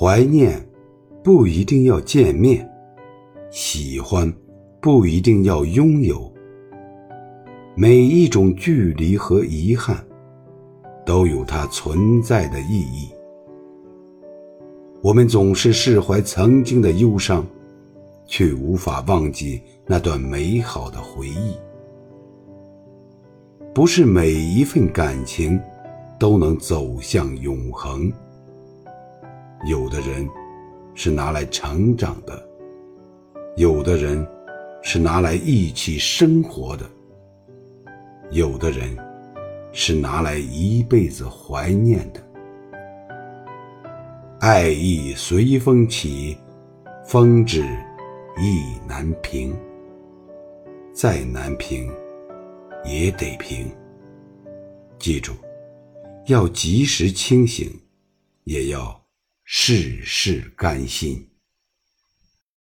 怀念不一定要见面，喜欢不一定要拥有。每一种距离和遗憾，都有它存在的意义。我们总是释怀曾经的忧伤，却无法忘记那段美好的回忆。不是每一份感情都能走向永恒。有的人是拿来成长的，有的人是拿来一起生活的，有的人是拿来一辈子怀念的。爱意随风起，风止意难平。再难平，也得平。记住，要及时清醒，也要。事事甘心。